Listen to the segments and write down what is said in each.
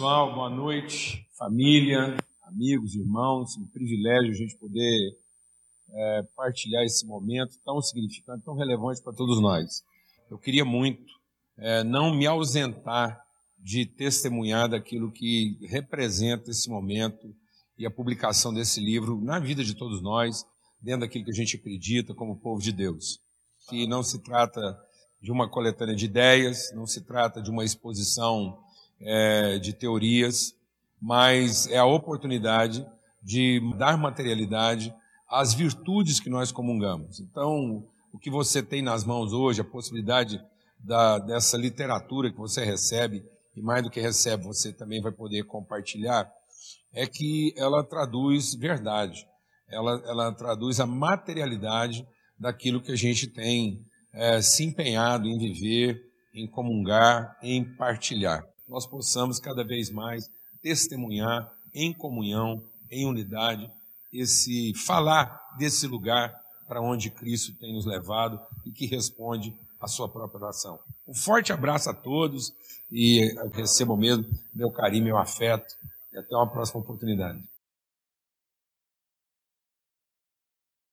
pessoal, boa noite, família, amigos, irmãos. Um privilégio a gente poder é, partilhar esse momento tão significante, tão relevante para todos nós. Eu queria muito é, não me ausentar de testemunhar daquilo que representa esse momento e a publicação desse livro na vida de todos nós, dentro daquilo que a gente acredita como povo de Deus. Que não se trata de uma coletânea de ideias, não se trata de uma exposição é, de teorias, mas é a oportunidade de dar materialidade às virtudes que nós comungamos. Então, o que você tem nas mãos hoje, a possibilidade da, dessa literatura que você recebe, e mais do que recebe, você também vai poder compartilhar, é que ela traduz verdade, ela, ela traduz a materialidade daquilo que a gente tem é, se empenhado em viver, em comungar, em partilhar nós possamos cada vez mais testemunhar em comunhão, em unidade, esse falar desse lugar para onde Cristo tem nos levado e que responde à sua própria nação. Um forte abraço a todos e recebam mesmo meu carinho, meu afeto e até uma próxima oportunidade.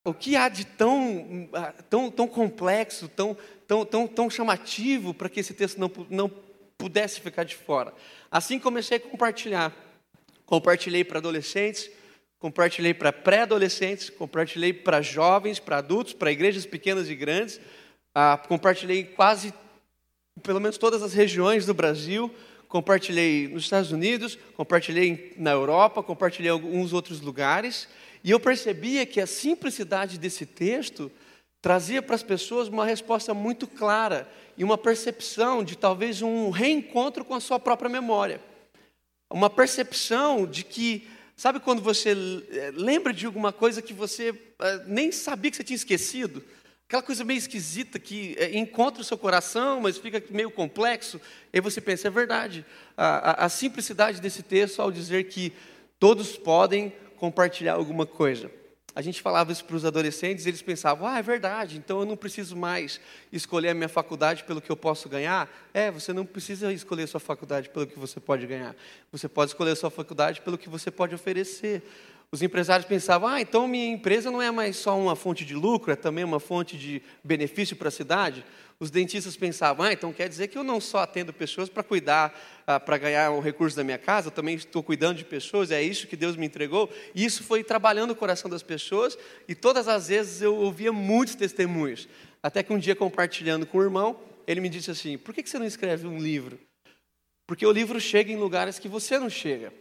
O que há de tão, tão, tão complexo, tão, tão, tão, tão chamativo para que esse texto não, não pudesse ficar de fora. Assim comecei a compartilhar. Compartilhei para adolescentes, compartilhei para pré-adolescentes, compartilhei para jovens, para adultos, para igrejas pequenas e grandes. Ah, compartilhei quase, pelo menos todas as regiões do Brasil. Compartilhei nos Estados Unidos, compartilhei na Europa, compartilhei em alguns outros lugares. E eu percebia que a simplicidade desse texto trazia para as pessoas uma resposta muito clara e uma percepção de talvez um reencontro com a sua própria memória. Uma percepção de que, sabe quando você eh, lembra de alguma coisa que você eh, nem sabia que você tinha esquecido? Aquela coisa meio esquisita que eh, encontra o seu coração, mas fica meio complexo. E você pensa, é verdade. A, a, a simplicidade desse texto ao dizer que todos podem compartilhar alguma coisa a gente falava isso para os adolescentes, eles pensavam, ah, é verdade, então eu não preciso mais escolher a minha faculdade pelo que eu posso ganhar. É, você não precisa escolher a sua faculdade pelo que você pode ganhar. Você pode escolher a sua faculdade pelo que você pode oferecer. Os empresários pensavam, ah, então minha empresa não é mais só uma fonte de lucro, é também uma fonte de benefício para a cidade. Os dentistas pensavam, ah, então quer dizer que eu não só atendo pessoas para cuidar, ah, para ganhar o recurso da minha casa, eu também estou cuidando de pessoas, é isso que Deus me entregou. E isso foi trabalhando o coração das pessoas, e todas as vezes eu ouvia muitos testemunhos. Até que um dia, compartilhando com o irmão, ele me disse assim: por que você não escreve um livro? Porque o livro chega em lugares que você não chega.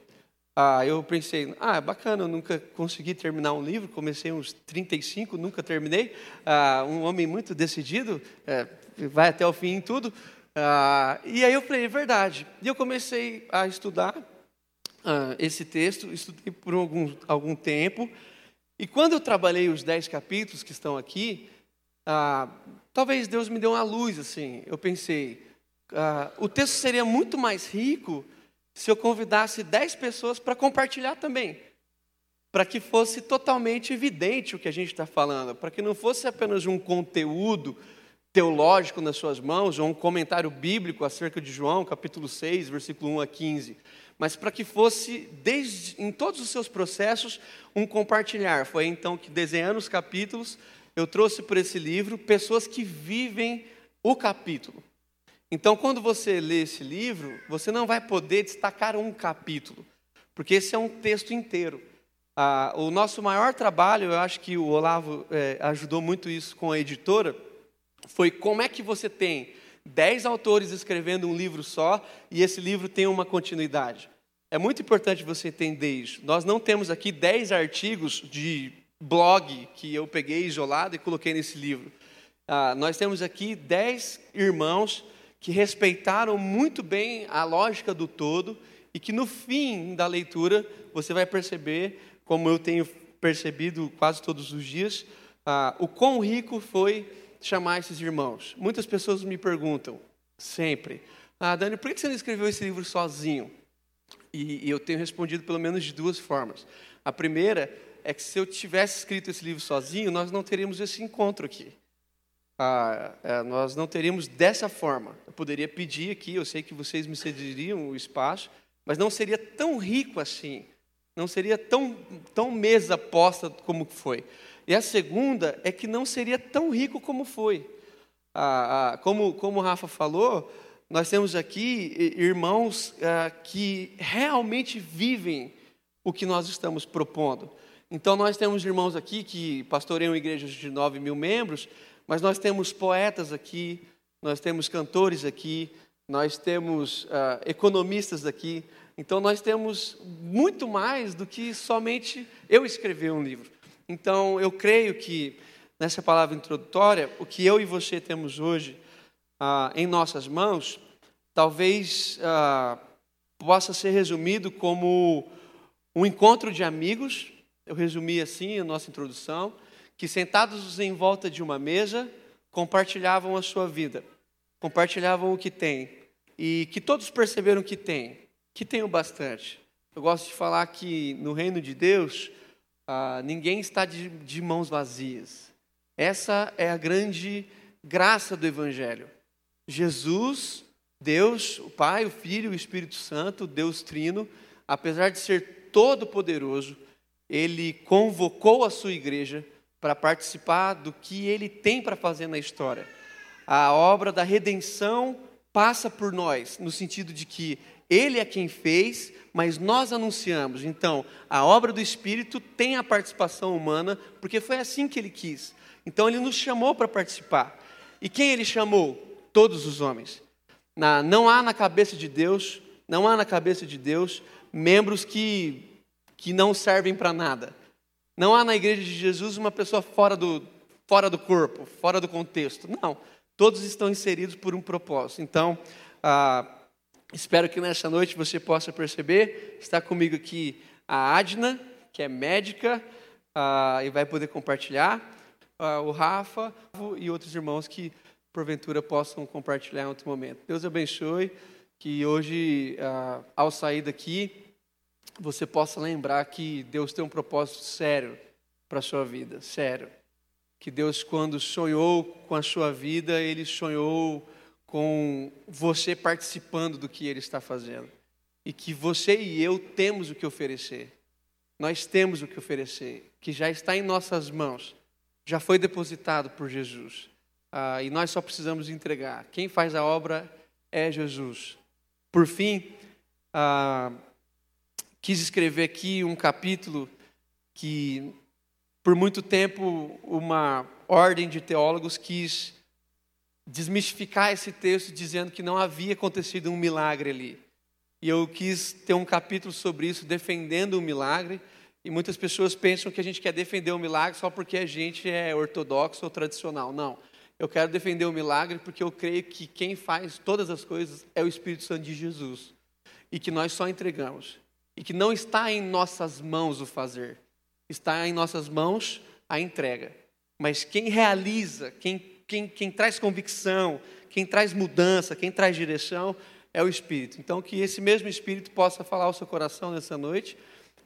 Ah, eu pensei, ah, bacana, eu nunca consegui terminar um livro, comecei uns 35, nunca terminei. Ah, um homem muito decidido, é, vai até o fim em tudo. Ah, e aí eu falei, é verdade. E eu comecei a estudar ah, esse texto, estudei por algum, algum tempo. E quando eu trabalhei os dez capítulos que estão aqui, ah, talvez Deus me deu uma luz, assim. Eu pensei, ah, o texto seria muito mais rico se eu convidasse dez pessoas para compartilhar também. Para que fosse totalmente evidente o que a gente está falando, para que não fosse apenas um conteúdo teológico nas suas mãos, ou um comentário bíblico acerca de João, capítulo 6, versículo 1 a 15, mas para que fosse, desde, em todos os seus processos, um compartilhar. Foi então que, desenhando os capítulos, eu trouxe para esse livro pessoas que vivem o capítulo. Então, quando você lê esse livro, você não vai poder destacar um capítulo, porque esse é um texto inteiro. Ah, o nosso maior trabalho, eu acho que o Olavo é, ajudou muito isso com a editora, foi como é que você tem dez autores escrevendo um livro só e esse livro tem uma continuidade. É muito importante você entender isso. Nós não temos aqui dez artigos de blog que eu peguei isolado e coloquei nesse livro. Ah, nós temos aqui dez irmãos que respeitaram muito bem a lógica do todo e que no fim da leitura você vai perceber, como eu tenho percebido quase todos os dias, ah, o quão rico foi chamar esses irmãos? Muitas pessoas me perguntam, sempre, ah, Dani, por que você não escreveu esse livro sozinho? E, e eu tenho respondido pelo menos de duas formas. A primeira é que se eu tivesse escrito esse livro sozinho, nós não teríamos esse encontro aqui. Ah, é, nós não teríamos dessa forma. Eu poderia pedir aqui, eu sei que vocês me cederiam o espaço, mas não seria tão rico assim. Não seria tão, tão mesa posta como foi. E a segunda é que não seria tão rico como foi. Ah, ah, como, como o Rafa falou, nós temos aqui irmãos ah, que realmente vivem o que nós estamos propondo. Então, nós temos irmãos aqui que pastoreiam igrejas de 9 mil membros, mas nós temos poetas aqui, nós temos cantores aqui, nós temos uh, economistas aqui. Então, nós temos muito mais do que somente eu escrever um livro. Então, eu creio que nessa palavra introdutória, o que eu e você temos hoje uh, em nossas mãos, talvez uh, possa ser resumido como um encontro de amigos eu resumi assim a nossa introdução, que sentados em volta de uma mesa, compartilhavam a sua vida, compartilhavam o que têm, e que todos perceberam que têm, que têm o bastante. Eu gosto de falar que no reino de Deus, ah, ninguém está de, de mãos vazias. Essa é a grande graça do Evangelho. Jesus, Deus, o Pai, o Filho o Espírito Santo, Deus Trino, apesar de ser todo-poderoso, ele convocou a sua igreja para participar do que ele tem para fazer na história. A obra da redenção passa por nós, no sentido de que ele é quem fez, mas nós anunciamos. Então, a obra do Espírito tem a participação humana, porque foi assim que ele quis. Então, ele nos chamou para participar. E quem ele chamou? Todos os homens. Na, não há na cabeça de Deus, não há na cabeça de Deus membros que que não servem para nada. Não há na igreja de Jesus uma pessoa fora do, fora do corpo, fora do contexto. Não. Todos estão inseridos por um propósito. Então, ah, espero que nessa noite você possa perceber. Está comigo aqui a Adna, que é médica, ah, e vai poder compartilhar. Ah, o Rafa e outros irmãos que, porventura, possam compartilhar em outro momento. Deus abençoe. Que hoje, ah, ao sair daqui, você possa lembrar que Deus tem um propósito sério para a sua vida, sério. Que Deus, quando sonhou com a sua vida, Ele sonhou com você participando do que Ele está fazendo. E que você e eu temos o que oferecer. Nós temos o que oferecer, que já está em nossas mãos, já foi depositado por Jesus. Ah, e nós só precisamos entregar. Quem faz a obra é Jesus. Por fim, ah, quis escrever aqui um capítulo que, por muito tempo, uma ordem de teólogos quis desmistificar esse texto dizendo que não havia acontecido um milagre ali. E eu quis ter um capítulo sobre isso, defendendo o milagre. E muitas pessoas pensam que a gente quer defender o milagre só porque a gente é ortodoxo ou tradicional. Não. Eu quero defender o milagre porque eu creio que quem faz todas as coisas é o Espírito Santo de Jesus. E que nós só entregamos e que não está em nossas mãos o fazer, está em nossas mãos a entrega. Mas quem realiza, quem, quem, quem traz convicção, quem traz mudança, quem traz direção, é o Espírito. Então, que esse mesmo Espírito possa falar ao seu coração nessa noite,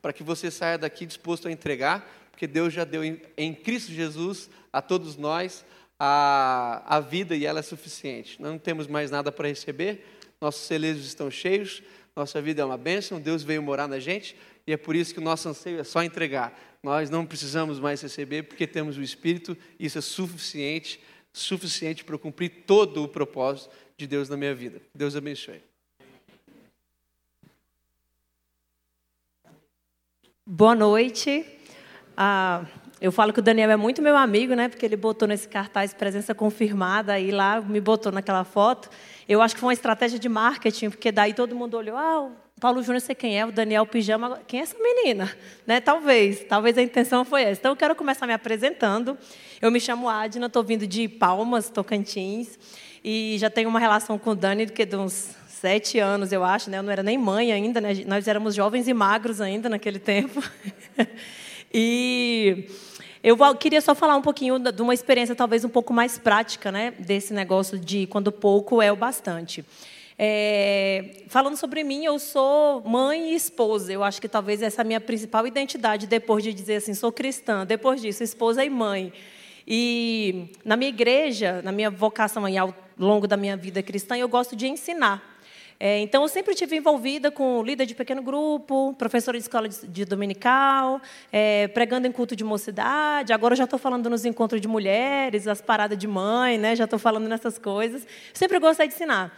para que você saia daqui disposto a entregar, porque Deus já deu em, em Cristo Jesus a todos nós a, a vida e ela é suficiente. Não temos mais nada para receber, nossos celeiros estão cheios. Nossa vida é uma bênção, Deus veio morar na gente e é por isso que o nosso anseio é só entregar. Nós não precisamos mais receber porque temos o Espírito e isso é suficiente, suficiente para cumprir todo o propósito de Deus na minha vida. Deus abençoe. Boa noite. Ah, eu falo que o Daniel é muito meu amigo, né? Porque ele botou nesse cartaz presença confirmada aí lá, me botou naquela foto. Eu acho que foi uma estratégia de marketing, porque daí todo mundo olhou, ah, o Paulo Júnior sei quem é, o Daniel Pijama, quem é essa menina? Né? Talvez, talvez a intenção foi essa. Então eu quero começar me apresentando. Eu me chamo Adna, estou vindo de Palmas, Tocantins, e já tenho uma relação com o Dani que de uns sete anos, eu acho, né? Eu não era nem mãe ainda, né? Nós éramos jovens e magros ainda naquele tempo. e eu queria só falar um pouquinho de uma experiência talvez um pouco mais prática, né, desse negócio de quando pouco é o bastante. É, falando sobre mim, eu sou mãe e esposa. Eu acho que talvez essa é a minha principal identidade depois de dizer assim, sou cristã. Depois disso, esposa e mãe. E na minha igreja, na minha vocação aí, ao longo da minha vida cristã, eu gosto de ensinar. É, então, eu sempre tive envolvida com líder de pequeno grupo, professora de escola de, de dominical, é, pregando em culto de mocidade. Agora, eu já estou falando nos encontros de mulheres, as paradas de mãe, né? já estou falando nessas coisas. Sempre gostei de ensinar.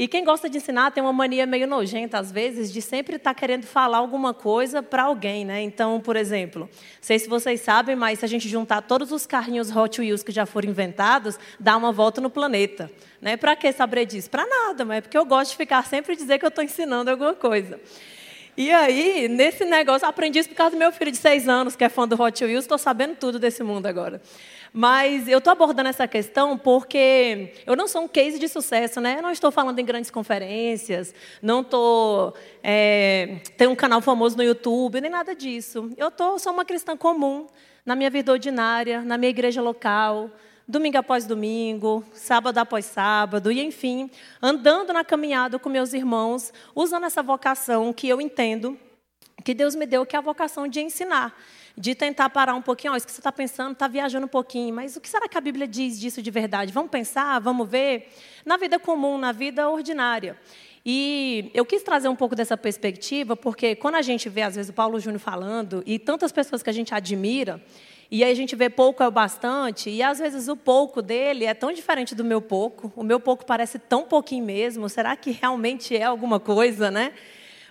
E quem gosta de ensinar tem uma mania meio nojenta, às vezes, de sempre estar tá querendo falar alguma coisa para alguém. Né? Então, por exemplo, não sei se vocês sabem, mas se a gente juntar todos os carrinhos Hot Wheels que já foram inventados, dá uma volta no planeta. Né? Para que saber disso? Para nada, mas é porque eu gosto de ficar sempre dizer que eu estou ensinando alguma coisa. E aí, nesse negócio, aprendi isso por causa do meu filho de seis anos, que é fã do Hot Wheels, estou sabendo tudo desse mundo agora. Mas eu estou abordando essa questão porque eu não sou um case de sucesso, né? Eu não estou falando em grandes conferências, não estou é, tenho um canal famoso no YouTube, nem nada disso. Eu tô, sou uma cristã comum na minha vida ordinária, na minha igreja local, domingo após domingo, sábado após sábado, e enfim, andando na caminhada com meus irmãos, usando essa vocação que eu entendo que Deus me deu, que é a vocação de ensinar de tentar parar um pouquinho, oh, isso que você está pensando, está viajando um pouquinho, mas o que será que a Bíblia diz disso de verdade? Vamos pensar, vamos ver? Na vida comum, na vida ordinária. E eu quis trazer um pouco dessa perspectiva, porque quando a gente vê, às vezes, o Paulo Júnior falando, e tantas pessoas que a gente admira, e aí a gente vê pouco é o bastante, e às vezes o pouco dele é tão diferente do meu pouco, o meu pouco parece tão pouquinho mesmo, será que realmente é alguma coisa, né?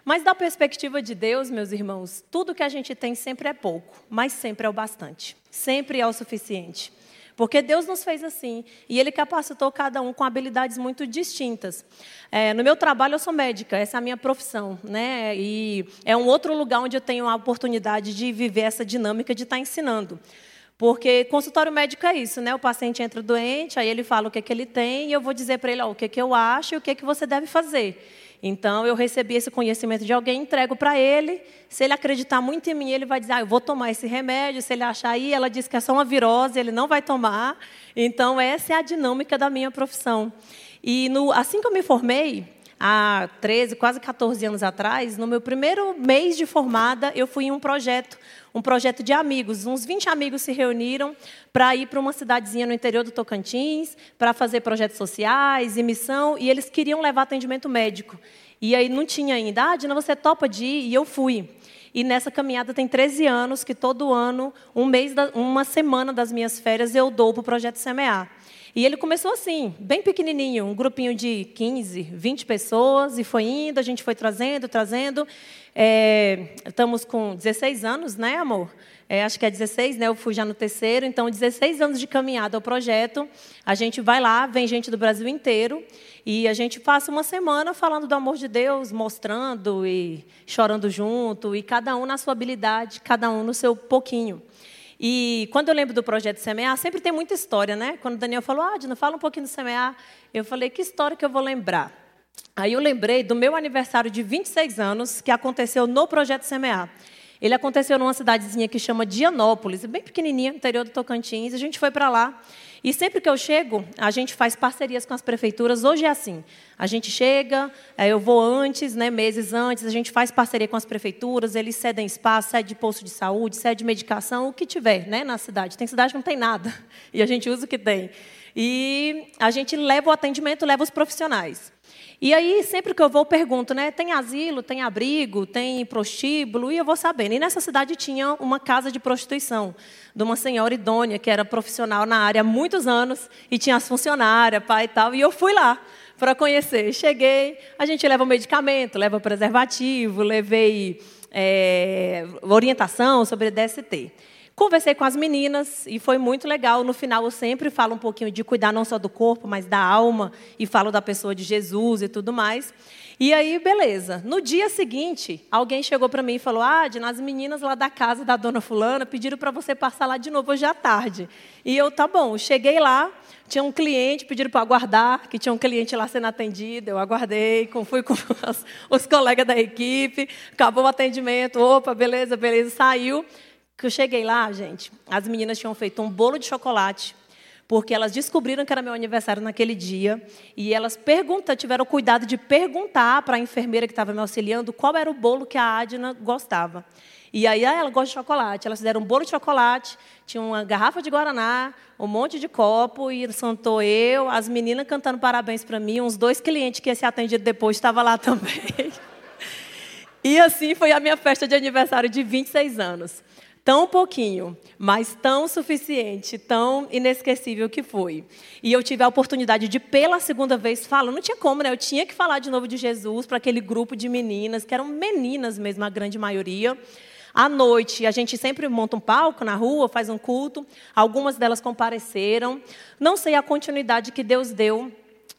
Mas da perspectiva de Deus, meus irmãos, tudo que a gente tem sempre é pouco, mas sempre é o bastante. Sempre é o suficiente. Porque Deus nos fez assim e Ele capacitou cada um com habilidades muito distintas. É, no meu trabalho, eu sou médica, essa é a minha profissão. Né? E é um outro lugar onde eu tenho a oportunidade de viver essa dinâmica de estar ensinando. Porque consultório médico é isso, né? O paciente entra doente, aí ele fala o que, é que ele tem, e eu vou dizer para ele ó, o que, é que eu acho e o que, é que você deve fazer. Então, eu recebi esse conhecimento de alguém, entrego para ele. Se ele acreditar muito em mim, ele vai dizer: ah, eu vou tomar esse remédio. Se ele achar aí, ela diz que é só uma virose, ele não vai tomar. Então, essa é a dinâmica da minha profissão. E no, assim que eu me formei, há 13, quase 14 anos atrás, no meu primeiro mês de formada, eu fui em um projeto, um projeto de amigos. Uns 20 amigos se reuniram para ir para uma cidadezinha no interior do Tocantins, para fazer projetos sociais e missão, e eles queriam levar atendimento médico. E aí não tinha ainda, ah, Dina, você topa de ir? E eu fui. E nessa caminhada tem 13 anos que todo ano, um mês, uma semana das minhas férias, eu dou para o Projeto Semear. E ele começou assim, bem pequenininho, um grupinho de 15, 20 pessoas, e foi indo, a gente foi trazendo, trazendo. É, estamos com 16 anos, né, amor? É, acho que é 16, né? Eu fui já no terceiro, então 16 anos de caminhada ao projeto. A gente vai lá, vem gente do Brasil inteiro e a gente passa uma semana falando do amor de Deus, mostrando e chorando junto, e cada um na sua habilidade, cada um no seu pouquinho. E quando eu lembro do projeto Semear, sempre tem muita história, né? Quando o Daniel falou, ah, Dina, fala um pouquinho do Semear, eu falei, que história que eu vou lembrar? Aí eu lembrei do meu aniversário de 26 anos, que aconteceu no projeto Semear. Ele aconteceu numa cidadezinha que chama Dianópolis, bem pequenininha, interior do Tocantins. A gente foi para lá. E sempre que eu chego, a gente faz parcerias com as prefeituras. Hoje é assim: a gente chega, é, eu vou antes, né, meses antes, a gente faz parceria com as prefeituras, eles cedem espaço, cede posto de saúde, cede medicação, o que tiver né, na cidade. Tem cidade que não tem nada, e a gente usa o que tem. E a gente leva o atendimento, leva os profissionais. E aí, sempre que eu vou, pergunto, né? Tem asilo, tem abrigo, tem prostíbulo, e eu vou sabendo. E nessa cidade tinha uma casa de prostituição, de uma senhora idônea, que era profissional na área há muitos anos, e tinha as funcionárias, pai e tal, e eu fui lá para conhecer. Cheguei, a gente leva medicamento, leva preservativo, levei é, orientação sobre DST. Conversei com as meninas e foi muito legal. No final, eu sempre falo um pouquinho de cuidar não só do corpo, mas da alma, e falo da pessoa de Jesus e tudo mais. E aí, beleza. No dia seguinte, alguém chegou para mim e falou: Ah, as meninas lá da casa da dona Fulana pediram para você passar lá de novo hoje à tarde. E eu, tá bom. Cheguei lá, tinha um cliente, pediram para aguardar, que tinha um cliente lá sendo atendido. Eu aguardei, fui com os, os colegas da equipe, acabou o atendimento. Opa, beleza, beleza, saiu que eu cheguei lá, gente, as meninas tinham feito um bolo de chocolate, porque elas descobriram que era meu aniversário naquele dia, e elas perguntam, tiveram cuidado de perguntar para a enfermeira que estava me auxiliando qual era o bolo que a Adna gostava. E aí ah, ela gosta de chocolate. Elas fizeram um bolo de chocolate, tinha uma garrafa de guaraná, um monte de copo e sentou eu, as meninas cantando parabéns para mim, uns dois clientes que ia ser atendido depois estavam lá também. e assim foi a minha festa de aniversário de 26 anos. Tão pouquinho, mas tão suficiente, tão inesquecível que foi. E eu tive a oportunidade de, pela segunda vez, falar. Não tinha como, né? Eu tinha que falar de novo de Jesus para aquele grupo de meninas, que eram meninas mesmo, a grande maioria. À noite, a gente sempre monta um palco na rua, faz um culto. Algumas delas compareceram. Não sei a continuidade que Deus deu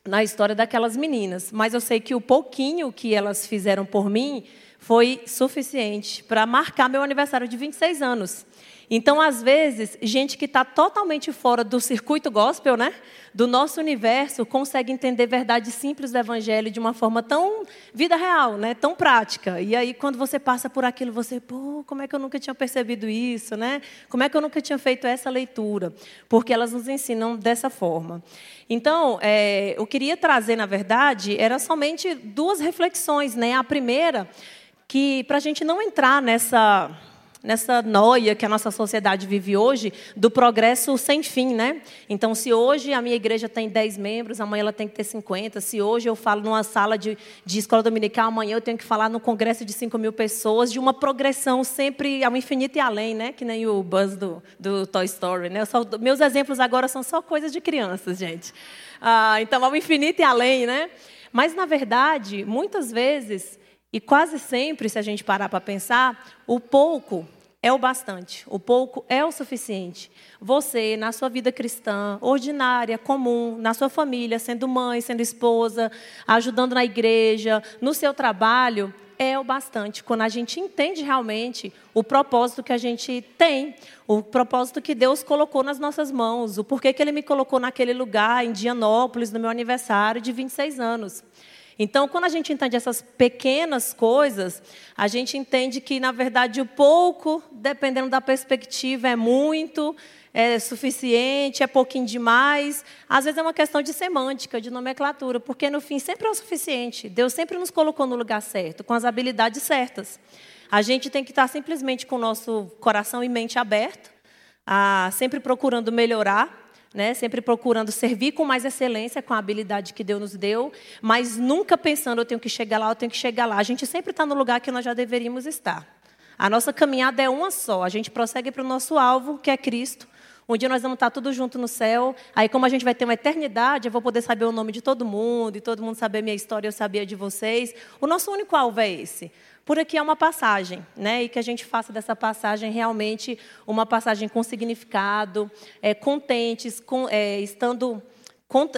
na história daquelas meninas, mas eu sei que o pouquinho que elas fizeram por mim foi suficiente para marcar meu aniversário de 26 anos. Então, às vezes, gente que está totalmente fora do circuito gospel, né, do nosso universo, consegue entender verdades simples do Evangelho de uma forma tão vida real, né, tão prática. E aí, quando você passa por aquilo, você, pô, como é que eu nunca tinha percebido isso, né? Como é que eu nunca tinha feito essa leitura? Porque elas nos ensinam dessa forma. Então, é, eu queria trazer, na verdade, era somente duas reflexões, né? A primeira que para a gente não entrar nessa nessa noia que a nossa sociedade vive hoje do progresso sem fim, né? Então, se hoje a minha igreja tem 10 membros, amanhã ela tem que ter 50. Se hoje eu falo numa sala de, de escola dominical, amanhã eu tenho que falar no congresso de 5 mil pessoas, de uma progressão sempre ao infinito e além, né? Que nem o Buzz do, do Toy Story, né? Só, meus exemplos agora são só coisas de crianças, gente. Ah, então, ao infinito e além, né? Mas, na verdade, muitas vezes e quase sempre, se a gente parar para pensar, o pouco é o bastante, o pouco é o suficiente. Você, na sua vida cristã, ordinária, comum, na sua família, sendo mãe, sendo esposa, ajudando na igreja, no seu trabalho, é o bastante. Quando a gente entende realmente o propósito que a gente tem, o propósito que Deus colocou nas nossas mãos, o porquê que Ele me colocou naquele lugar, em Dianópolis, no meu aniversário de 26 anos. Então, quando a gente entende essas pequenas coisas, a gente entende que, na verdade, o pouco, dependendo da perspectiva, é muito, é suficiente, é pouquinho demais. Às vezes é uma questão de semântica, de nomenclatura, porque no fim sempre é o suficiente. Deus sempre nos colocou no lugar certo, com as habilidades certas. A gente tem que estar simplesmente com o nosso coração e mente aberto, a, sempre procurando melhorar né? sempre procurando servir com mais excelência, com a habilidade que Deus nos deu, mas nunca pensando, eu tenho que chegar lá, eu tenho que chegar lá. A gente sempre está no lugar que nós já deveríamos estar. A nossa caminhada é uma só, a gente prossegue para o nosso alvo, que é Cristo. Um dia nós vamos estar tudo junto no céu. Aí, como a gente vai ter uma eternidade, eu vou poder saber o nome de todo mundo, e todo mundo saber minha história, eu sabia de vocês. O nosso único alvo é esse. Por aqui é uma passagem, né? E que a gente faça dessa passagem realmente uma passagem com significado, é, contentes, com, é, estando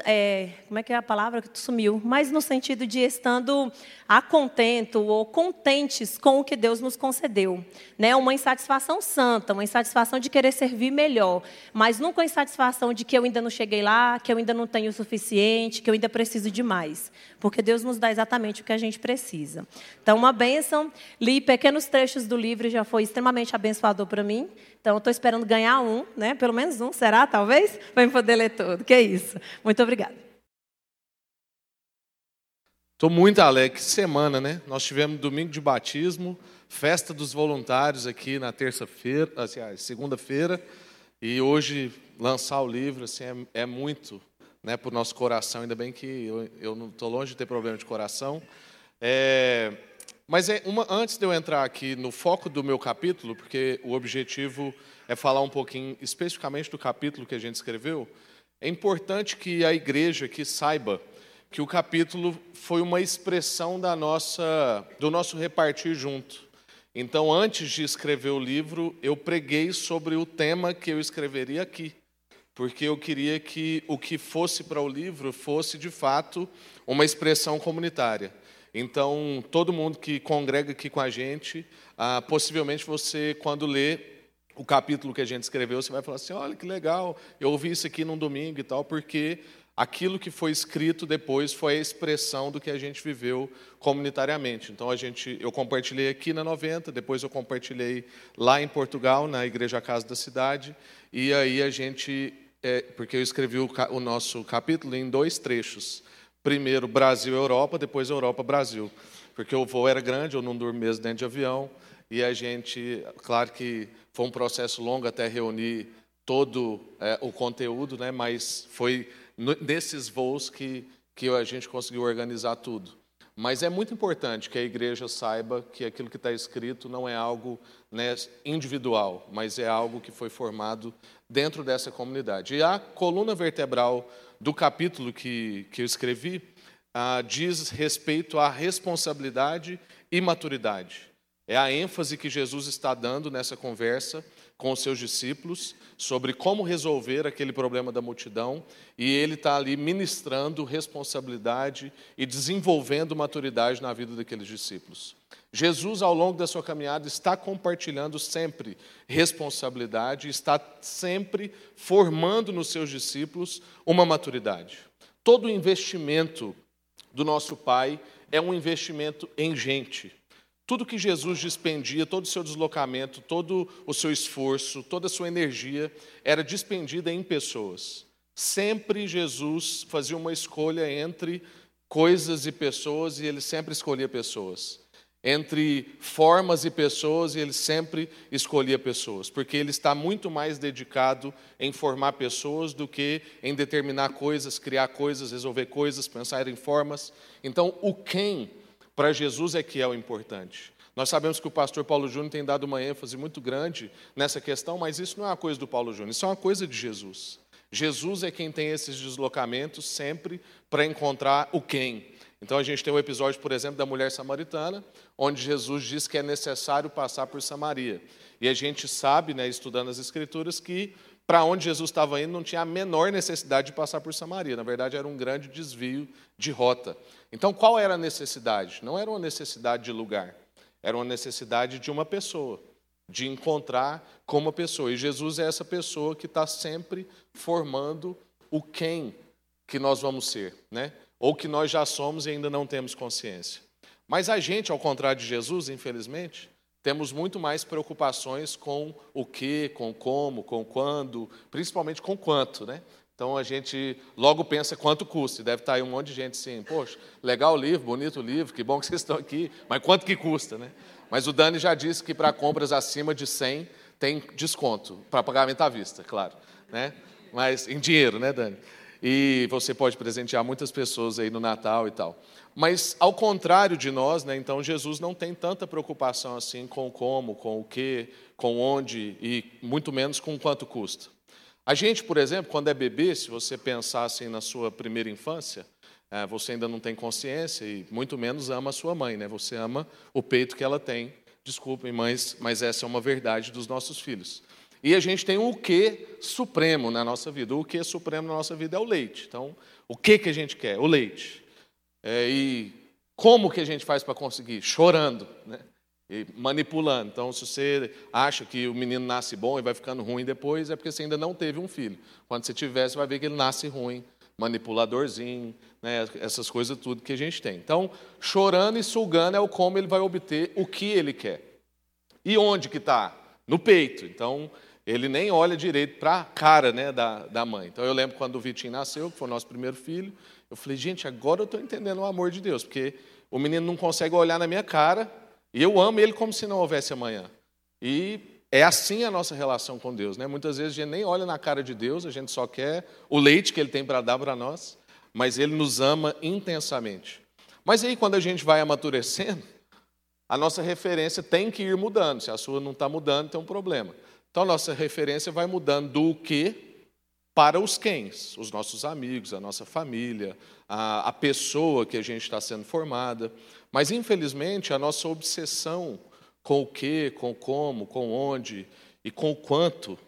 é, como é que é a palavra que sumiu? Mas no sentido de estando a contento ou contentes com o que Deus nos concedeu. Né? Uma insatisfação santa, uma insatisfação de querer servir melhor, mas nunca uma insatisfação de que eu ainda não cheguei lá, que eu ainda não tenho o suficiente, que eu ainda preciso de mais. Porque Deus nos dá exatamente o que a gente precisa. Então, uma bênção. Li pequenos trechos do livro já foi extremamente abençoador para mim. Então, estou esperando ganhar um, né? pelo menos um, será, talvez? Para poder ler tudo. Que é isso. Muito obrigada. Estou muito alegre. Que semana, né? Nós tivemos domingo de batismo, festa dos voluntários aqui na terça-feira, assim, segunda-feira, e hoje lançar o livro assim, é, é muito né, para o nosso coração. Ainda bem que eu, eu não estou longe de ter problema de coração. É, mas é uma, antes de eu entrar aqui no foco do meu capítulo, porque o objetivo é falar um pouquinho especificamente do capítulo que a gente escreveu, é importante que a igreja aqui saiba que o capítulo foi uma expressão da nossa, do nosso repartir junto. Então, antes de escrever o livro, eu preguei sobre o tema que eu escreveria aqui, porque eu queria que o que fosse para o livro fosse, de fato, uma expressão comunitária. Então, todo mundo que congrega aqui com a gente, ah, possivelmente você, quando lê o capítulo que a gente escreveu, você vai falar assim: olha que legal, eu ouvi isso aqui num domingo e tal, porque aquilo que foi escrito depois foi a expressão do que a gente viveu comunitariamente. Então a gente, eu compartilhei aqui na 90, depois eu compartilhei lá em Portugal, na Igreja Casa da Cidade, e aí a gente, é, porque eu escrevi o, o nosso capítulo em dois trechos primeiro Brasil-Europa, depois Europa-Brasil. Porque o voo era grande, eu não dormi mesmo dentro de avião. e a gente, claro que foi um processo longo até reunir todo é, o conteúdo, né? mas foi nesses voos que, que a gente conseguiu organizar tudo. Mas é muito importante que a igreja saiba que aquilo que está escrito não é algo né, individual, mas é algo que foi formado dentro dessa comunidade. E a coluna vertebral do capítulo que, que eu escrevi ah, diz respeito à responsabilidade e maturidade. É a ênfase que Jesus está dando nessa conversa com os seus discípulos sobre como resolver aquele problema da multidão, e ele está ali ministrando responsabilidade e desenvolvendo maturidade na vida daqueles discípulos. Jesus, ao longo da sua caminhada, está compartilhando sempre responsabilidade, está sempre formando nos seus discípulos uma maturidade. Todo investimento do nosso Pai é um investimento em gente. Tudo que Jesus dispendia, todo o seu deslocamento, todo o seu esforço, toda a sua energia era despendida em pessoas. Sempre Jesus fazia uma escolha entre coisas e pessoas e ele sempre escolhia pessoas. Entre formas e pessoas, e ele sempre escolhia pessoas, porque ele está muito mais dedicado em formar pessoas do que em determinar coisas, criar coisas, resolver coisas, pensar em formas. Então, o quem para Jesus é que é o importante. Nós sabemos que o pastor Paulo Júnior tem dado uma ênfase muito grande nessa questão, mas isso não é uma coisa do Paulo Júnior, isso é uma coisa de Jesus. Jesus é quem tem esses deslocamentos sempre para encontrar o quem. Então a gente tem um episódio, por exemplo, da mulher samaritana, onde Jesus diz que é necessário passar por Samaria. E a gente sabe, né, estudando as Escrituras, que para onde Jesus estava indo não tinha a menor necessidade de passar por Samaria. Na verdade, era um grande desvio de rota. Então, qual era a necessidade? Não era uma necessidade de lugar, era uma necessidade de uma pessoa, de encontrar com uma pessoa. E Jesus é essa pessoa que está sempre formando o quem que nós vamos ser, né? ou que nós já somos e ainda não temos consciência. Mas a gente, ao contrário de Jesus, infelizmente, temos muito mais preocupações com o que, com como, com quando, principalmente com quanto, né? Então a gente logo pensa quanto custa. Deve estar aí um monte de gente assim, poxa, legal o livro, bonito o livro, que bom que vocês estão aqui, mas quanto que custa, né? Mas o Dani já disse que para compras acima de 100 tem desconto, para pagamento à vista, claro, né? Mas em dinheiro, né, Dani? E você pode presentear muitas pessoas aí no Natal e tal. Mas ao contrário de nós, né, então Jesus não tem tanta preocupação assim com como, com o que, com onde e muito menos com quanto custa. A gente, por exemplo, quando é bebê, se você pensar assim na sua primeira infância, é, você ainda não tem consciência e muito menos ama a sua mãe, né? Você ama o peito que ela tem. Desculpem, mães, mas essa é uma verdade dos nossos filhos. E a gente tem o que supremo na nossa vida. O que supremo na nossa vida é o leite. Então, o que que a gente quer? O leite. É, e como que a gente faz para conseguir? Chorando, né? e manipulando. Então, se você acha que o menino nasce bom e vai ficando ruim depois, é porque você ainda não teve um filho. Quando você tiver, você vai ver que ele nasce ruim, manipuladorzinho, né, essas coisas tudo que a gente tem. Então, chorando e sugando é o como ele vai obter o que ele quer. E onde que está? No peito. Então, ele nem olha direito para a cara né, da, da mãe. Então, eu lembro quando o Vitinho nasceu, que foi o nosso primeiro filho, eu falei, gente, agora eu estou entendendo o amor de Deus, porque o menino não consegue olhar na minha cara, e eu amo ele como se não houvesse amanhã. E é assim a nossa relação com Deus. Né? Muitas vezes a gente nem olha na cara de Deus, a gente só quer o leite que Ele tem para dar para nós, mas Ele nos ama intensamente. Mas aí, quando a gente vai amadurecendo, a nossa referência tem que ir mudando. Se a sua não está mudando, tem um problema. Então, nossa referência vai mudando do que para os quens, os nossos amigos, a nossa família, a, a pessoa que a gente está sendo formada. Mas, infelizmente, a nossa obsessão com o que, com como, com onde e com o quanto,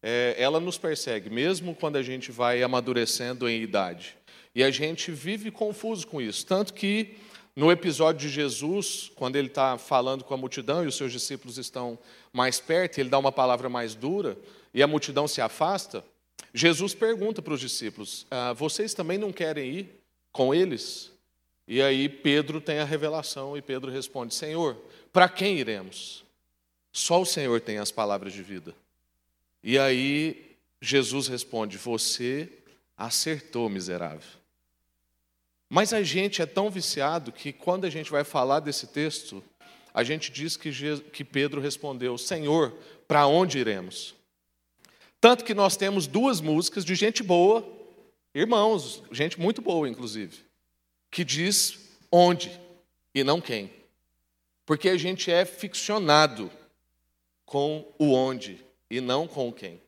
é, ela nos persegue, mesmo quando a gente vai amadurecendo em idade. E a gente vive confuso com isso. Tanto que, no episódio de Jesus, quando ele está falando com a multidão e os seus discípulos estão mais perto, ele dá uma palavra mais dura e a multidão se afasta, Jesus pergunta para os discípulos: ah, Vocês também não querem ir com eles? E aí Pedro tem a revelação e Pedro responde: Senhor, para quem iremos? Só o Senhor tem as palavras de vida. E aí Jesus responde: Você acertou, miserável. Mas a gente é tão viciado que quando a gente vai falar desse texto, a gente diz que, que Pedro respondeu: Senhor, para onde iremos? Tanto que nós temos duas músicas de gente boa, irmãos, gente muito boa, inclusive, que diz onde e não quem. Porque a gente é ficcionado com o onde e não com o quem.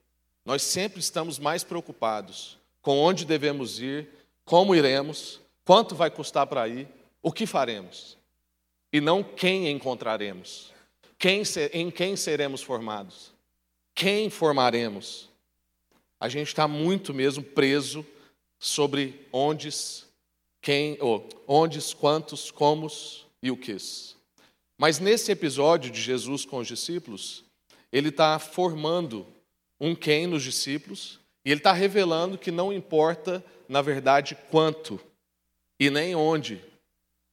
Nós sempre estamos mais preocupados com onde devemos ir, como iremos, quanto vai custar para ir, o que faremos, e não quem encontraremos, quem, em quem seremos formados, quem formaremos. A gente está muito mesmo preso sobre ondes, quem, ou ondes, quantos, comos e o quis. Mas nesse episódio de Jesus com os discípulos, ele está formando um quem nos discípulos, e ele está revelando que não importa, na verdade, quanto e nem onde,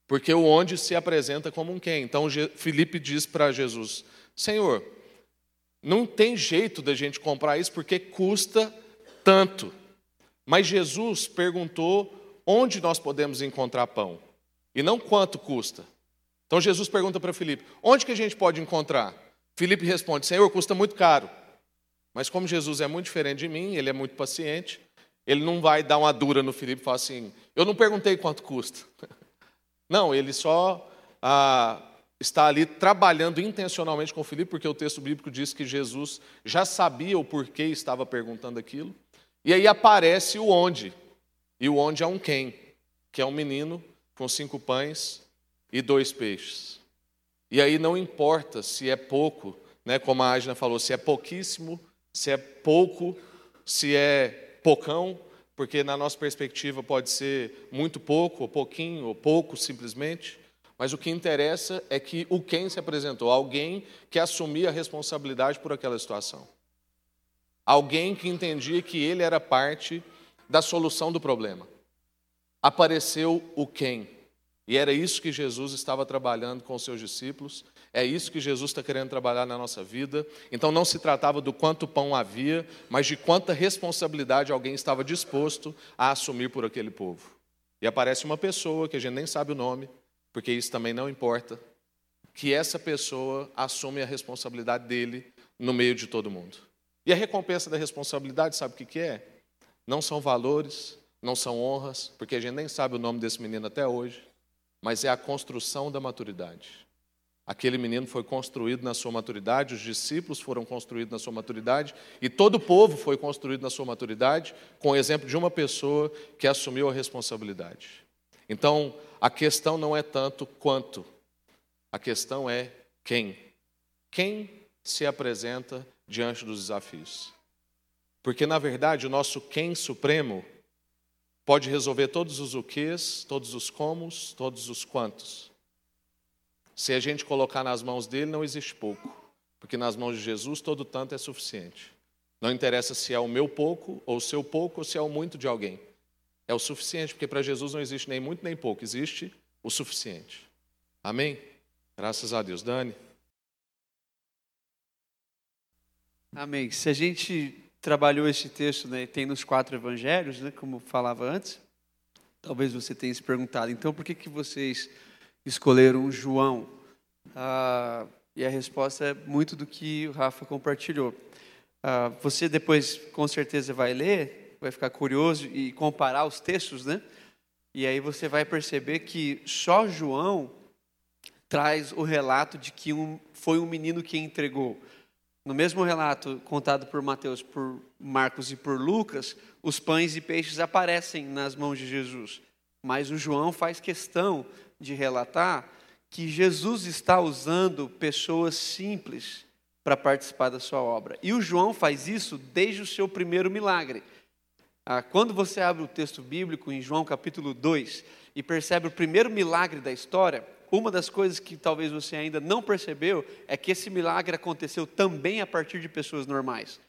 porque o onde se apresenta como um quem. Então Felipe diz para Jesus: Senhor, não tem jeito da gente comprar isso porque custa tanto. Mas Jesus perguntou onde nós podemos encontrar pão e não quanto custa. Então Jesus pergunta para Felipe: onde que a gente pode encontrar? Felipe responde: Senhor, custa muito caro. Mas como Jesus é muito diferente de mim, ele é muito paciente, ele não vai dar uma dura no Felipe e falar assim: eu não perguntei quanto custa. Não, ele só ah, está ali trabalhando intencionalmente com o Felipe, porque o texto bíblico diz que Jesus já sabia o porquê estava perguntando aquilo. E aí aparece o onde. E o onde é um quem, que é um menino com cinco pães e dois peixes. E aí não importa se é pouco, né, como a Agna falou, se é pouquíssimo se é pouco, se é pocão, porque na nossa perspectiva pode ser muito pouco, ou pouquinho, ou pouco simplesmente. Mas o que interessa é que o quem se apresentou, alguém que assumia a responsabilidade por aquela situação. Alguém que entendia que ele era parte da solução do problema. Apareceu o quem. E era isso que Jesus estava trabalhando com os seus discípulos, é isso que Jesus está querendo trabalhar na nossa vida. Então não se tratava do quanto pão havia, mas de quanta responsabilidade alguém estava disposto a assumir por aquele povo. E aparece uma pessoa que a gente nem sabe o nome, porque isso também não importa, que essa pessoa assume a responsabilidade dele no meio de todo mundo. E a recompensa da responsabilidade, sabe o que é? Não são valores, não são honras, porque a gente nem sabe o nome desse menino até hoje, mas é a construção da maturidade. Aquele menino foi construído na sua maturidade, os discípulos foram construídos na sua maturidade e todo o povo foi construído na sua maturidade, com o exemplo de uma pessoa que assumiu a responsabilidade. Então, a questão não é tanto quanto, a questão é quem. Quem se apresenta diante dos desafios. Porque, na verdade, o nosso quem supremo pode resolver todos os o quês, todos os comos, todos os quantos. Se a gente colocar nas mãos dele, não existe pouco, porque nas mãos de Jesus todo tanto é suficiente. Não interessa se é o meu pouco, ou o seu pouco, ou se é o muito de alguém. É o suficiente, porque para Jesus não existe nem muito nem pouco, existe o suficiente. Amém? Graças a Deus. Dani. Amém. Se a gente trabalhou esse texto, né, tem nos quatro evangelhos, né, como falava antes, talvez você tenha se perguntado, então por que, que vocês escolheram João? Ah, e a resposta é muito do que o Rafa compartilhou. Ah, você depois, com certeza, vai ler, vai ficar curioso e comparar os textos, né? E aí você vai perceber que só João traz o relato de que um, foi um menino que entregou. No mesmo relato contado por Mateus, por Marcos e por Lucas, os pães e peixes aparecem nas mãos de Jesus. Mas o João faz questão de relatar que Jesus está usando pessoas simples para participar da sua obra. E o João faz isso desde o seu primeiro milagre. Ah, quando você abre o texto bíblico em João capítulo 2 e percebe o primeiro milagre da história, uma das coisas que talvez você ainda não percebeu é que esse milagre aconteceu também a partir de pessoas normais.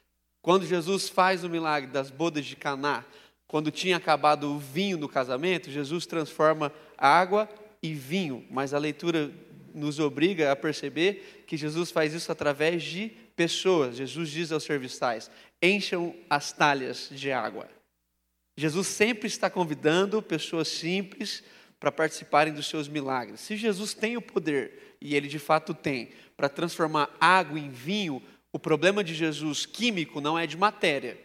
Quando Jesus faz o milagre das bodas de Caná, quando tinha acabado o vinho no casamento, Jesus transforma água e vinho, mas a leitura nos obriga a perceber que Jesus faz isso através de pessoas. Jesus diz aos serviçais: encham as talhas de água. Jesus sempre está convidando pessoas simples para participarem dos seus milagres. Se Jesus tem o poder, e ele de fato tem, para transformar água em vinho, o problema de Jesus químico não é de matéria.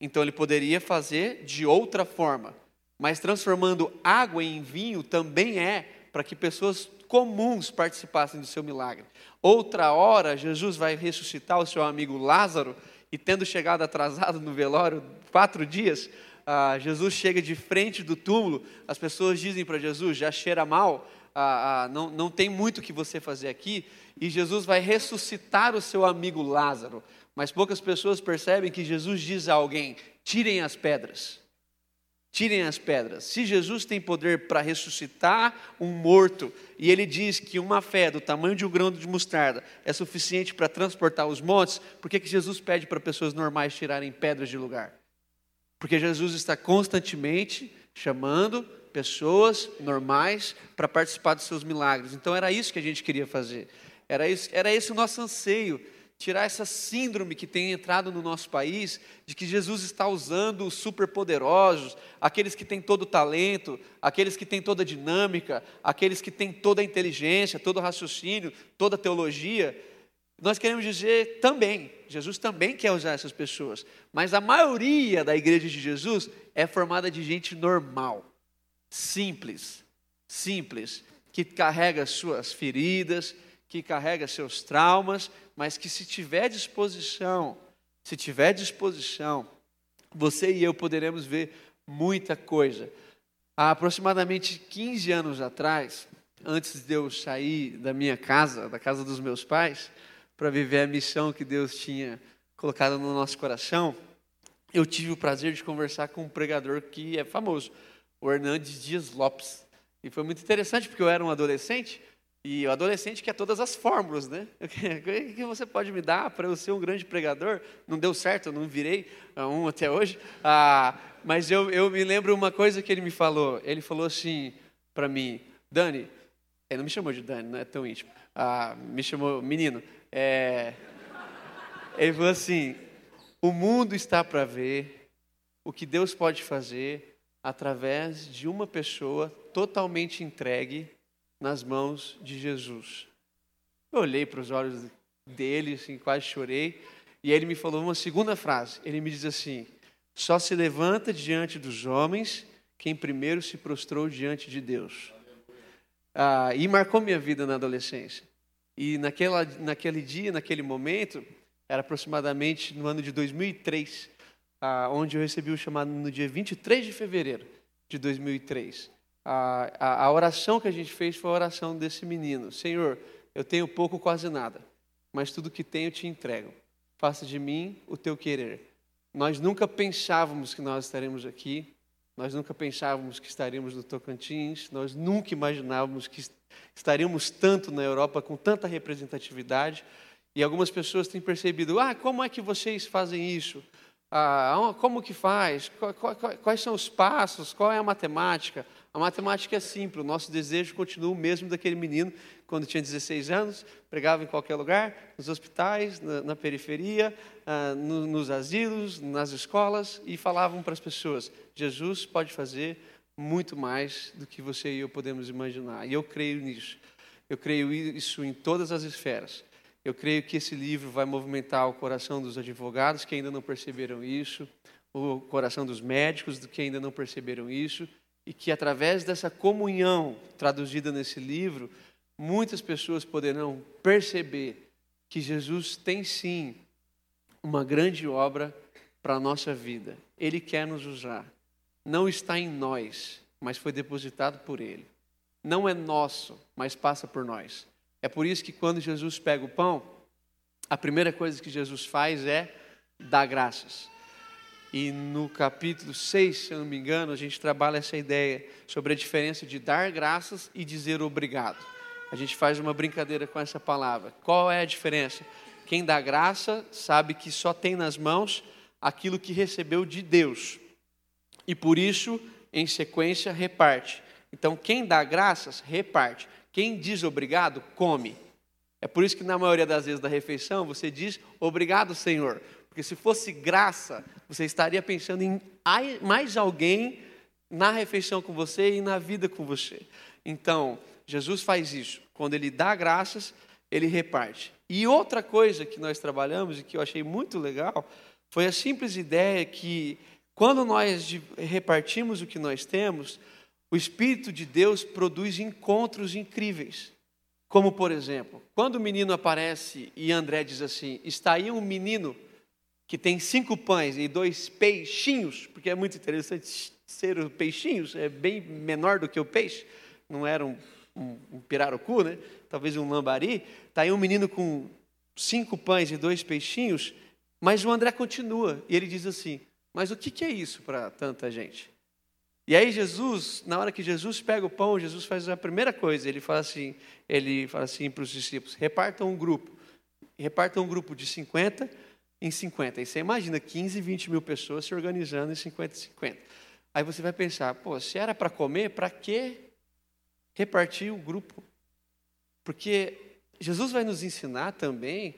Então ele poderia fazer de outra forma. Mas transformando água em vinho também é para que pessoas comuns participassem do seu milagre. Outra hora, Jesus vai ressuscitar o seu amigo Lázaro, e tendo chegado atrasado no velório quatro dias, ah, Jesus chega de frente do túmulo, as pessoas dizem para Jesus: já cheira mal, ah, ah, não, não tem muito o que você fazer aqui, e Jesus vai ressuscitar o seu amigo Lázaro. Mas poucas pessoas percebem que Jesus diz a alguém: tirem as pedras. Tirem as pedras. Se Jesus tem poder para ressuscitar um morto, e ele diz que uma fé do tamanho de um grão de mostarda é suficiente para transportar os montes, por que, que Jesus pede para pessoas normais tirarem pedras de lugar? Porque Jesus está constantemente chamando pessoas normais para participar dos seus milagres. Então era isso que a gente queria fazer. Era, isso, era esse o nosso anseio tirar essa síndrome que tem entrado no nosso país de que Jesus está usando os superpoderosos, aqueles que têm todo o talento, aqueles que têm toda a dinâmica, aqueles que têm toda a inteligência, todo o raciocínio, toda a teologia. Nós queremos dizer também, Jesus também quer usar essas pessoas, mas a maioria da igreja de Jesus é formada de gente normal, simples, simples, que carrega suas feridas, que carrega seus traumas, mas que se tiver disposição, se tiver disposição, você e eu poderemos ver muita coisa. Há aproximadamente 15 anos atrás, antes de eu sair da minha casa, da casa dos meus pais, para viver a missão que Deus tinha colocado no nosso coração, eu tive o prazer de conversar com um pregador que é famoso, o Hernandes Dias Lopes. E foi muito interessante porque eu era um adolescente e o adolescente quer todas as fórmulas, né? O que você pode me dar para eu ser um grande pregador? Não deu certo, eu não virei um até hoje. Ah, mas eu, eu me lembro uma coisa que ele me falou. Ele falou assim para mim, Dani, ele não me chamou de Dani, não é tão íntimo. Ah, me chamou menino. É, ele falou assim: o mundo está para ver o que Deus pode fazer através de uma pessoa totalmente entregue nas mãos de Jesus. Eu olhei para os olhos dele, assim, quase chorei, e ele me falou uma segunda frase. Ele me diz assim: Só se levanta diante dos homens quem primeiro se prostrou diante de Deus. Ah, e marcou minha vida na adolescência. E naquela, naquele dia, naquele momento, era aproximadamente no ano de 2003, ah, onde eu recebi o chamado no dia 23 de fevereiro de 2003 a, a, a oração que a gente fez foi a oração desse menino: Senhor, eu tenho pouco, quase nada, mas tudo que tenho te entrego. Faça de mim o teu querer. Nós nunca pensávamos que nós estaremos aqui, nós nunca pensávamos que estaríamos no Tocantins, nós nunca imaginávamos que estaríamos tanto na Europa com tanta representatividade. E algumas pessoas têm percebido: ah, como é que vocês fazem isso? Ah, como que faz? Quais são os passos? Qual é a matemática? A matemática é simples, o nosso desejo continua o mesmo daquele menino quando tinha 16 anos, pregava em qualquer lugar, nos hospitais, na, na periferia, ah, no, nos asilos, nas escolas, e falavam para as pessoas: Jesus pode fazer muito mais do que você e eu podemos imaginar. E eu creio nisso. Eu creio isso em todas as esferas. Eu creio que esse livro vai movimentar o coração dos advogados que ainda não perceberam isso, o coração dos médicos que ainda não perceberam isso e que através dessa comunhão traduzida nesse livro, muitas pessoas poderão perceber que Jesus tem sim uma grande obra para a nossa vida. Ele quer nos usar. Não está em nós, mas foi depositado por Ele. Não é nosso, mas passa por nós. É por isso que quando Jesus pega o pão, a primeira coisa que Jesus faz é dar graças. E no capítulo 6, se eu não me engano, a gente trabalha essa ideia sobre a diferença de dar graças e dizer obrigado. A gente faz uma brincadeira com essa palavra. Qual é a diferença? Quem dá graça sabe que só tem nas mãos aquilo que recebeu de Deus. E por isso, em sequência, reparte. Então, quem dá graças, reparte. Quem diz obrigado, come. É por isso que na maioria das vezes da refeição você diz obrigado, Senhor, porque se fosse graça, você estaria pensando em mais alguém na refeição com você e na vida com você. Então, Jesus faz isso. Quando ele dá graças, ele reparte. E outra coisa que nós trabalhamos e que eu achei muito legal foi a simples ideia que quando nós repartimos o que nós temos, o Espírito de Deus produz encontros incríveis. Como, por exemplo, quando o menino aparece e André diz assim: Está aí um menino que tem cinco pães e dois peixinhos, porque é muito interessante ser os peixinhos, é bem menor do que o peixe, não era um, um, um pirarucu, né? talvez um lambari. Está aí um menino com cinco pães e dois peixinhos, mas o André continua e ele diz assim: Mas o que é isso para tanta gente? E aí Jesus, na hora que Jesus pega o pão, Jesus faz a primeira coisa, ele fala assim, ele fala assim para os discípulos, repartam um grupo, repartam um grupo de 50 em 50. E você imagina 15, 20 mil pessoas se organizando em 50 e 50. Aí você vai pensar, pô, se era para comer, para que repartir o grupo? Porque Jesus vai nos ensinar também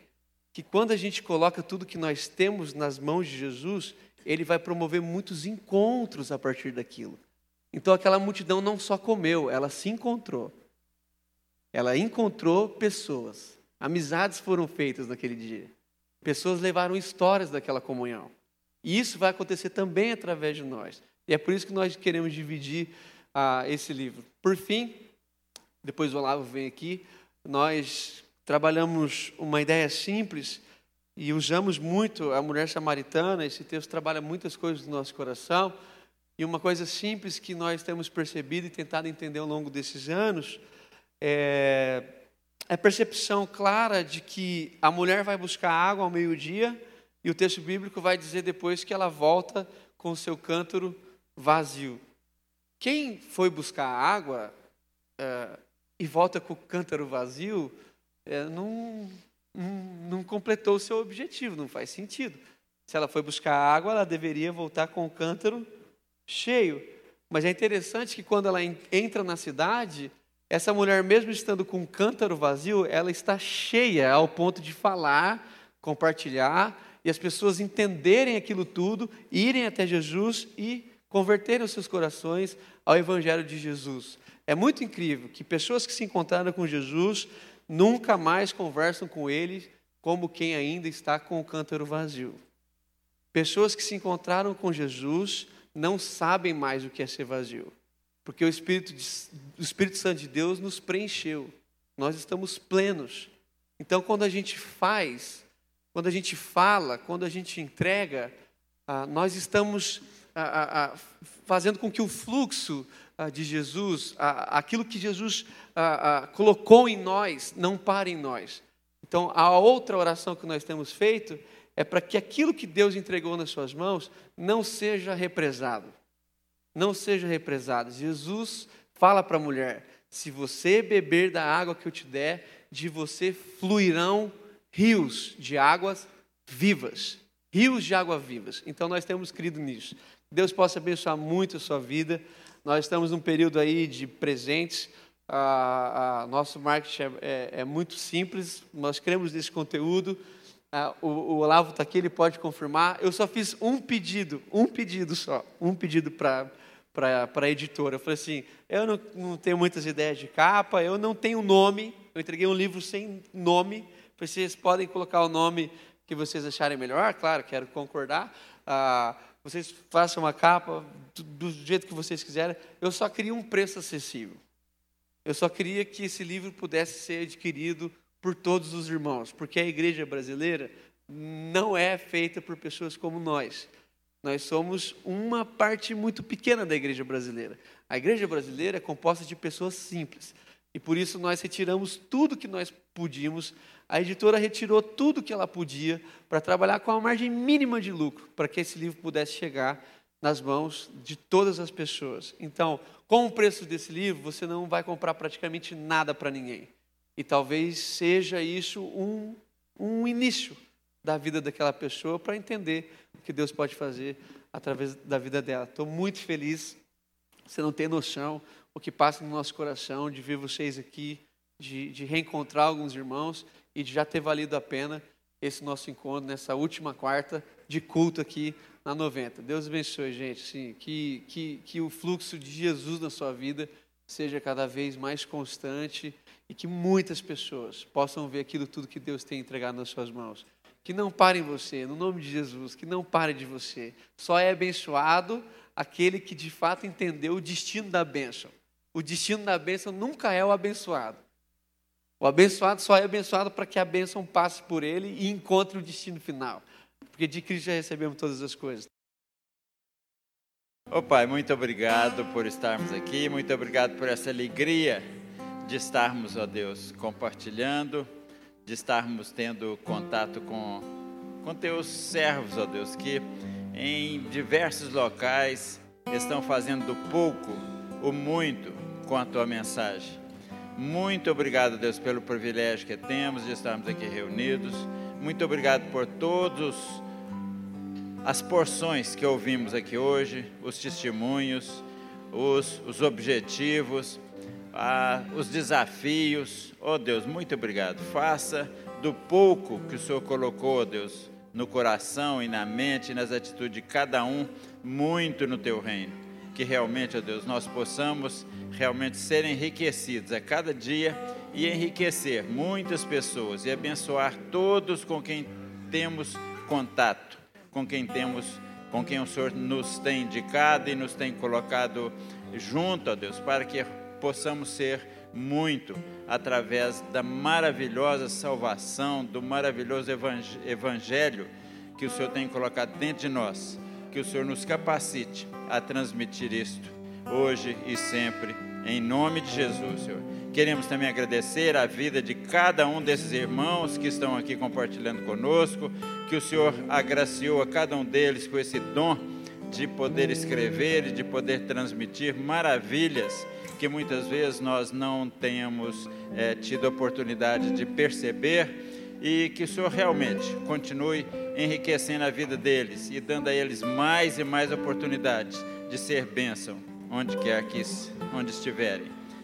que quando a gente coloca tudo que nós temos nas mãos de Jesus, ele vai promover muitos encontros a partir daquilo. Então aquela multidão não só comeu, ela se encontrou. Ela encontrou pessoas. Amizades foram feitas naquele dia. Pessoas levaram histórias daquela comunhão. E isso vai acontecer também através de nós. E é por isso que nós queremos dividir ah, esse livro. Por fim, depois o Olavo vem aqui, nós trabalhamos uma ideia simples e usamos muito a mulher samaritana, esse texto trabalha muitas coisas do nosso coração. E uma coisa simples que nós temos percebido e tentado entender ao longo desses anos é, a percepção clara de que a mulher vai buscar água ao meio-dia e o texto bíblico vai dizer depois que ela volta com o seu cântaro vazio. Quem foi buscar água é, e volta com o cântaro vazio é, não, não, completou o seu objetivo, não faz sentido. Se ela foi buscar água, ela deveria voltar com o cântaro cheio. Mas é interessante que quando ela entra na cidade, essa mulher, mesmo estando com um cântaro vazio, ela está cheia ao ponto de falar, compartilhar e as pessoas entenderem aquilo tudo, irem até Jesus e converterem os seus corações ao Evangelho de Jesus. É muito incrível que pessoas que se encontraram com Jesus nunca mais conversam com ele como quem ainda está com o cântaro vazio. Pessoas que se encontraram com Jesus não sabem mais o que é ser vazio, porque o Espírito, de, o Espírito Santo de Deus nos preencheu, nós estamos plenos. Então, quando a gente faz, quando a gente fala, quando a gente entrega, ah, nós estamos ah, ah, fazendo com que o fluxo ah, de Jesus, aquilo que Jesus ah, ah, colocou em nós, não pare em nós. Então, a outra oração que nós temos feito é para que aquilo que Deus entregou nas suas mãos não seja represado. Não seja represado. Jesus fala para a mulher: se você beber da água que eu te der, de você fluirão rios de águas vivas. Rios de água vivas. Então nós temos crido nisso. Deus possa abençoar muito a sua vida. Nós estamos num período aí de presentes. Ah, ah, nosso marketing é, é, é, muito simples, nós cremos nesse conteúdo. Ah, o, o, Olavo está aqui, ele pode confirmar. Eu só fiz um pedido, um pedido só, um pedido para a editora. Eu falei assim: eu não, não tenho muitas ideias de capa, eu não tenho nome. Eu entreguei um livro sem nome. Vocês podem colocar o nome que vocês acharem melhor, claro, quero concordar. Ah, vocês façam uma capa do, do jeito que vocês quiserem. Eu só queria um preço acessível. Eu só queria que esse livro pudesse ser adquirido por todos os irmãos, porque a igreja brasileira não é feita por pessoas como nós. Nós somos uma parte muito pequena da igreja brasileira. A igreja brasileira é composta de pessoas simples. E por isso nós retiramos tudo que nós podíamos a editora retirou tudo que ela podia para trabalhar com a margem mínima de lucro, para que esse livro pudesse chegar nas mãos de todas as pessoas. Então, com o preço desse livro, você não vai comprar praticamente nada para ninguém. E talvez seja isso um, um início da vida daquela pessoa para entender o que Deus pode fazer através da vida dela. Estou muito feliz. Você não tem noção o que passa no nosso coração de ver vocês aqui, de, de reencontrar alguns irmãos e de já ter valido a pena esse nosso encontro nessa última quarta de culto aqui na 90. Deus abençoe, gente. Sim, que, que, que o fluxo de Jesus na sua vida seja cada vez mais constante e que muitas pessoas possam ver aquilo tudo que Deus tem entregado nas suas mãos. Que não pare em você, no nome de Jesus, que não pare de você. Só é abençoado aquele que de fato entendeu o destino da bênção. O destino da bênção nunca é o abençoado. O abençoado só é abençoado para que a bênção passe por ele e encontre o destino final. Porque de Cristo já recebemos todas as coisas. Ô oh, Pai, muito obrigado por estarmos aqui, muito obrigado por essa alegria de estarmos, ó Deus, compartilhando, de estarmos tendo contato com, com teus servos, ó Deus, que em diversos locais estão fazendo do pouco o muito com a tua mensagem. Muito obrigado, Deus, pelo privilégio que temos de estarmos aqui reunidos. Muito obrigado por todos as porções que ouvimos aqui hoje, os testemunhos, os, os objetivos, os desafios. Oh Deus, muito obrigado. Faça do pouco que o Senhor colocou, oh Deus, no coração e na mente e nas atitudes de cada um, muito no teu reino. Que realmente, ó oh Deus, nós possamos realmente ser enriquecidos a cada dia e enriquecer muitas pessoas e abençoar todos com quem temos contato com quem temos, com quem o Senhor nos tem indicado e nos tem colocado junto a Deus, para que possamos ser muito através da maravilhosa salvação, do maravilhoso evangelho que o Senhor tem colocado dentro de nós. Que o Senhor nos capacite a transmitir isto hoje e sempre, em nome de Jesus, Senhor. Queremos também agradecer a vida de cada um desses irmãos que estão aqui compartilhando conosco, que o Senhor agraciou a cada um deles com esse dom de poder escrever e de poder transmitir maravilhas que muitas vezes nós não tenhamos é, tido oportunidade de perceber e que o Senhor realmente continue enriquecendo a vida deles e dando a eles mais e mais oportunidades de ser bênção onde quer que onde estiverem